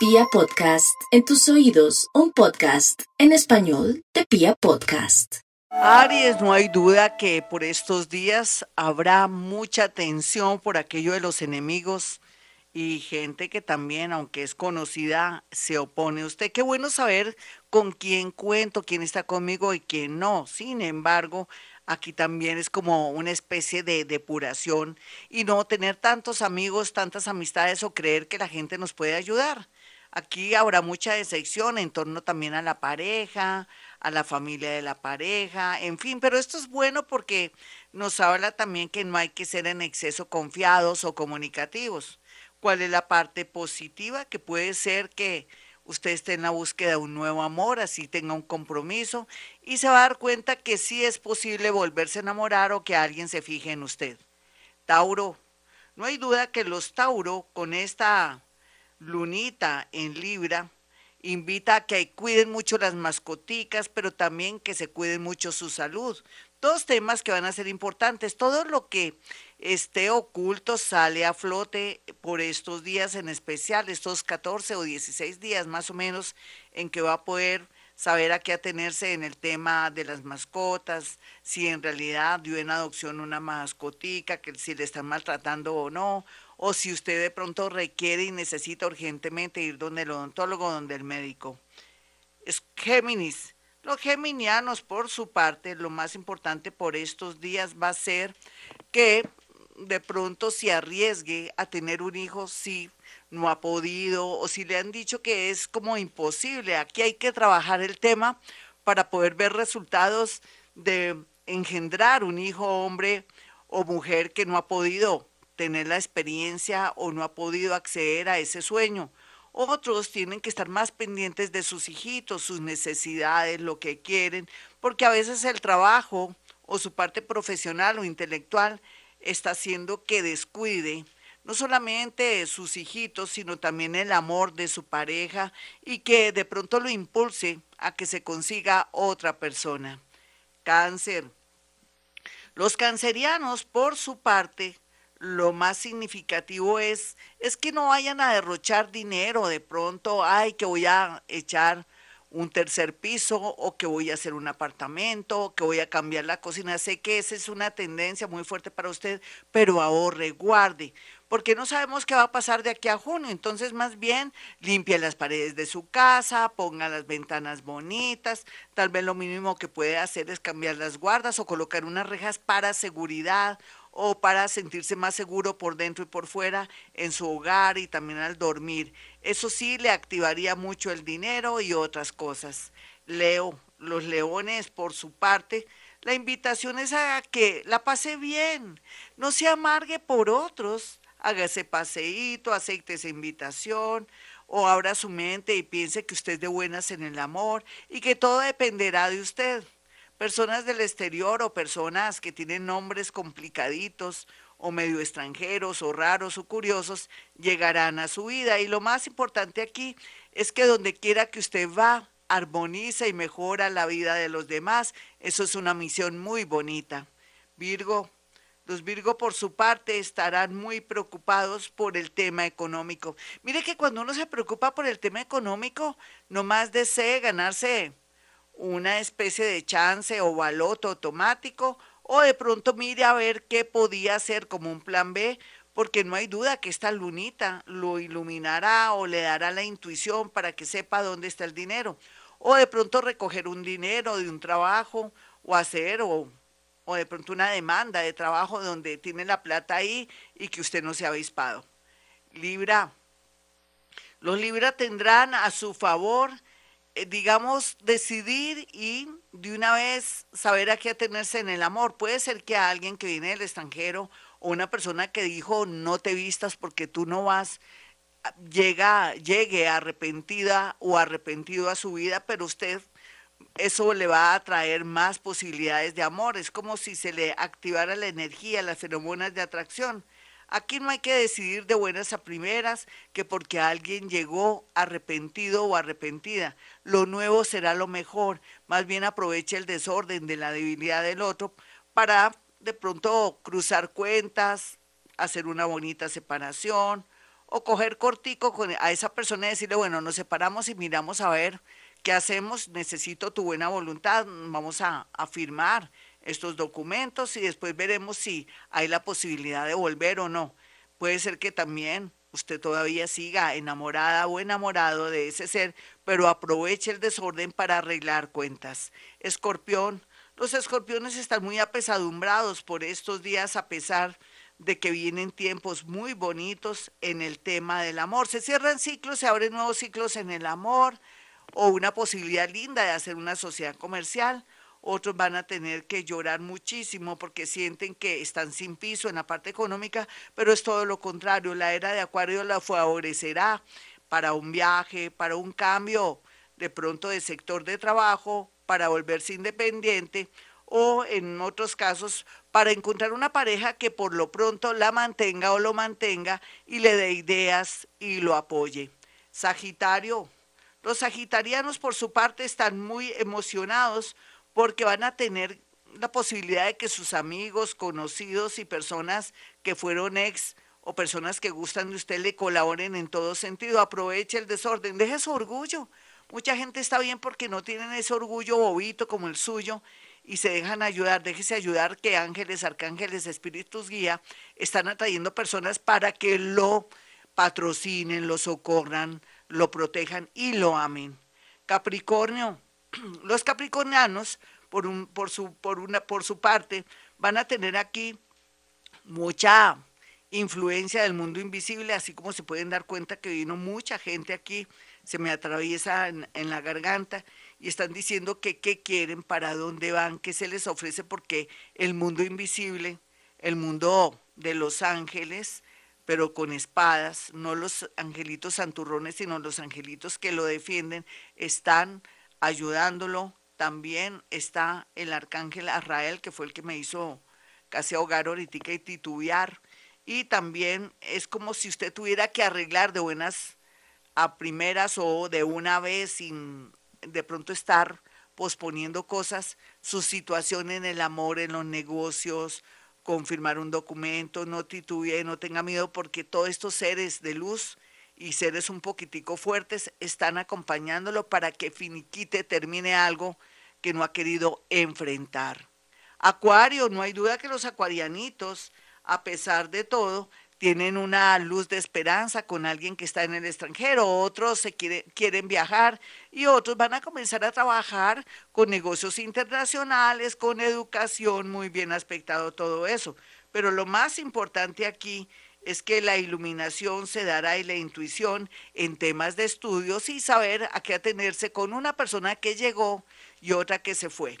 Pia Podcast, en tus oídos, un podcast en español de Pia Podcast. Aries, no hay duda que por estos días habrá mucha tensión por aquello de los enemigos y gente que también, aunque es conocida, se opone usted. Qué bueno saber con quién cuento, quién está conmigo y quién no. Sin embargo, aquí también es como una especie de depuración y no tener tantos amigos, tantas amistades o creer que la gente nos puede ayudar. Aquí habrá mucha decepción en torno también a la pareja, a la familia de la pareja, en fin, pero esto es bueno porque nos habla también que no hay que ser en exceso confiados o comunicativos. ¿Cuál es la parte positiva? Que puede ser que usted esté en la búsqueda de un nuevo amor, así tenga un compromiso y se va a dar cuenta que sí es posible volverse a enamorar o que alguien se fije en usted. Tauro, no hay duda que los Tauro con esta lunita en Libra invita a que cuiden mucho las mascoticas, pero también que se cuiden mucho su salud. Dos temas que van a ser importantes. Todo lo que esté oculto sale a flote por estos días en especial, estos 14 o 16 días más o menos, en que va a poder saber a qué atenerse en el tema de las mascotas, si en realidad dio en adopción una mascotica, que si le están maltratando o no, o si usted de pronto requiere y necesita urgentemente ir donde el odontólogo, donde el médico. Es Géminis. Los geminianos, por su parte, lo más importante por estos días va a ser que de pronto se arriesgue a tener un hijo si no ha podido o si le han dicho que es como imposible. Aquí hay que trabajar el tema para poder ver resultados de engendrar un hijo hombre o mujer que no ha podido tener la experiencia o no ha podido acceder a ese sueño. Otros tienen que estar más pendientes de sus hijitos, sus necesidades, lo que quieren, porque a veces el trabajo o su parte profesional o intelectual está haciendo que descuide no solamente sus hijitos, sino también el amor de su pareja y que de pronto lo impulse a que se consiga otra persona. Cáncer. Los cancerianos, por su parte, lo más significativo es, es que no vayan a derrochar dinero de pronto, ay, que voy a echar un tercer piso o que voy a hacer un apartamento o que voy a cambiar la cocina. Sé que esa es una tendencia muy fuerte para usted, pero ahorre, guarde, porque no sabemos qué va a pasar de aquí a junio. Entonces, más bien, limpie las paredes de su casa, ponga las ventanas bonitas. Tal vez lo mínimo que puede hacer es cambiar las guardas o colocar unas rejas para seguridad o para sentirse más seguro por dentro y por fuera en su hogar y también al dormir. Eso sí le activaría mucho el dinero y otras cosas. Leo, los leones por su parte, la invitación es a que la pase bien, no se amargue por otros, haga ese paseíto, acepte esa invitación, o abra su mente y piense que usted es de buenas en el amor y que todo dependerá de usted personas del exterior o personas que tienen nombres complicaditos o medio extranjeros o raros o curiosos llegarán a su vida. Y lo más importante aquí es que donde quiera que usted va, armoniza y mejora la vida de los demás. Eso es una misión muy bonita. Virgo, los Virgo por su parte estarán muy preocupados por el tema económico. Mire que cuando uno se preocupa por el tema económico, nomás desee ganarse una especie de chance o baloto automático o de pronto mire a ver qué podía hacer como un plan B, porque no hay duda que esta lunita lo iluminará o le dará la intuición para que sepa dónde está el dinero. O de pronto recoger un dinero de un trabajo o hacer o, o de pronto una demanda de trabajo donde tiene la plata ahí y que usted no se ha avispado. Libra. Los Libra tendrán a su favor digamos, decidir y de una vez saber a qué atenerse en el amor. Puede ser que a alguien que viene del extranjero o una persona que dijo no te vistas porque tú no vas, llega, llegue arrepentida o arrepentido a su vida, pero usted eso le va a traer más posibilidades de amor. Es como si se le activara la energía, las feromonas de atracción. Aquí no hay que decidir de buenas a primeras que porque alguien llegó arrepentido o arrepentida, lo nuevo será lo mejor. Más bien aproveche el desorden de la debilidad del otro para de pronto cruzar cuentas, hacer una bonita separación o coger cortico a esa persona y decirle, bueno, nos separamos y miramos a ver qué hacemos, necesito tu buena voluntad, vamos a, a firmar estos documentos y después veremos si hay la posibilidad de volver o no. Puede ser que también usted todavía siga enamorada o enamorado de ese ser, pero aproveche el desorden para arreglar cuentas. Escorpión, los escorpiones están muy apesadumbrados por estos días a pesar de que vienen tiempos muy bonitos en el tema del amor. Se cierran ciclos, se abren nuevos ciclos en el amor o una posibilidad linda de hacer una sociedad comercial. Otros van a tener que llorar muchísimo porque sienten que están sin piso en la parte económica, pero es todo lo contrario. La era de Acuario la favorecerá para un viaje, para un cambio de pronto de sector de trabajo para volverse independiente o en otros casos para encontrar una pareja que por lo pronto la mantenga o lo mantenga y le dé ideas y lo apoye. Sagitario, los sagitarianos por su parte están muy emocionados porque van a tener la posibilidad de que sus amigos, conocidos y personas que fueron ex o personas que gustan de usted le colaboren en todo sentido. Aproveche el desorden, deje su orgullo. Mucha gente está bien porque no tienen ese orgullo bobito como el suyo y se dejan ayudar, déjese ayudar que ángeles, arcángeles, espíritus guía están atrayendo personas para que lo patrocinen, lo socorran, lo protejan y lo amen. Capricornio, los capricornianos, por, un, por, su, por, una, por su parte, van a tener aquí mucha influencia del mundo invisible, así como se pueden dar cuenta que vino mucha gente aquí se me atraviesa en, la garganta y están diciendo que qué quieren, para dónde van, qué se les ofrece, porque el mundo invisible, el mundo de los ángeles, pero con espadas, no los angelitos santurrones, sino los angelitos que lo defienden, están ayudándolo. También está el arcángel Arrael, que fue el que me hizo casi ahogar ahorita y titubear. Y también es como si usted tuviera que arreglar de buenas a primeras o de una vez sin de pronto estar posponiendo cosas, su situación en el amor, en los negocios, confirmar un documento, no titubee, no tenga miedo, porque todos estos seres de luz y seres un poquitico fuertes están acompañándolo para que finiquite, termine algo que no ha querido enfrentar. Acuario, no hay duda que los acuarianitos, a pesar de todo, tienen una luz de esperanza con alguien que está en el extranjero, otros se quieren viajar y otros van a comenzar a trabajar con negocios internacionales, con educación, muy bien aspectado todo eso. Pero lo más importante aquí es que la iluminación se dará y la intuición en temas de estudios y saber a qué atenerse con una persona que llegó y otra que se fue.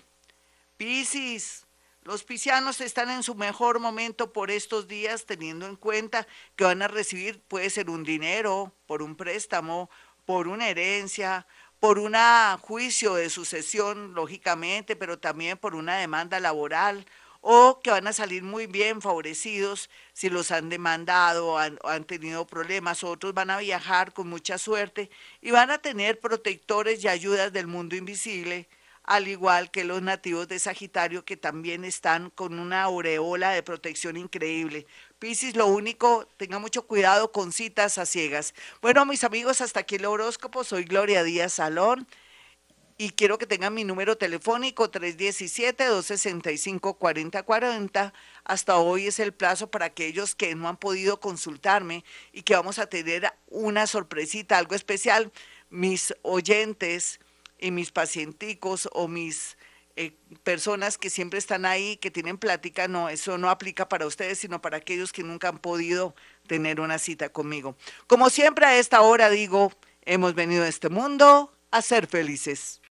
Piscis, los piscianos están en su mejor momento por estos días, teniendo en cuenta que van a recibir, puede ser un dinero, por un préstamo, por una herencia, por un juicio de sucesión, lógicamente, pero también por una demanda laboral, o que van a salir muy bien favorecidos si los han demandado, han, han tenido problemas, otros van a viajar con mucha suerte y van a tener protectores y ayudas del mundo invisible al igual que los nativos de Sagitario que también están con una aureola de protección increíble. Piscis, lo único, tenga mucho cuidado con citas a ciegas. Bueno, mis amigos, hasta aquí el horóscopo. Soy Gloria Díaz Salón y quiero que tengan mi número telefónico 317-265-4040. Hasta hoy es el plazo para aquellos que no han podido consultarme y que vamos a tener una sorpresita, algo especial. Mis oyentes y mis pacienticos o mis eh, personas que siempre están ahí, que tienen plática, no, eso no aplica para ustedes, sino para aquellos que nunca han podido tener una cita conmigo. Como siempre a esta hora digo, hemos venido a este mundo a ser felices.